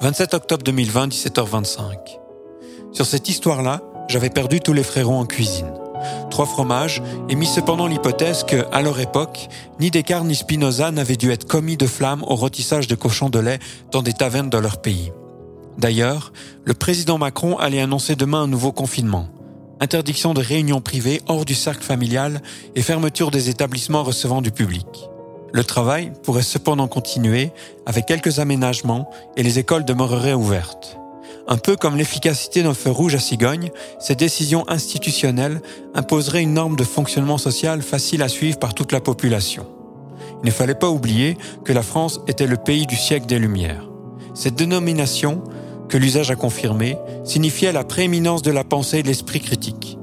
27 octobre 2020, 17h25. Sur cette histoire-là, j'avais perdu tous les frérots en cuisine. Trois fromages, et mis cependant l'hypothèse que, à leur époque, ni Descartes ni Spinoza n'avaient dû être commis de flammes au rôtissage de cochons de lait dans des tavernes de leur pays. D'ailleurs, le président Macron allait annoncer demain un nouveau confinement. Interdiction de réunions privées hors du cercle familial et fermeture des établissements recevant du public. Le travail pourrait cependant continuer avec quelques aménagements et les écoles demeureraient ouvertes. Un peu comme l'efficacité d'un feu rouge à cigogne, ces décisions institutionnelles imposeraient une norme de fonctionnement social facile à suivre par toute la population. Il ne fallait pas oublier que la France était le pays du siècle des Lumières. Cette dénomination, que l'usage a confirmé, signifiait la prééminence de la pensée et de l'esprit critique.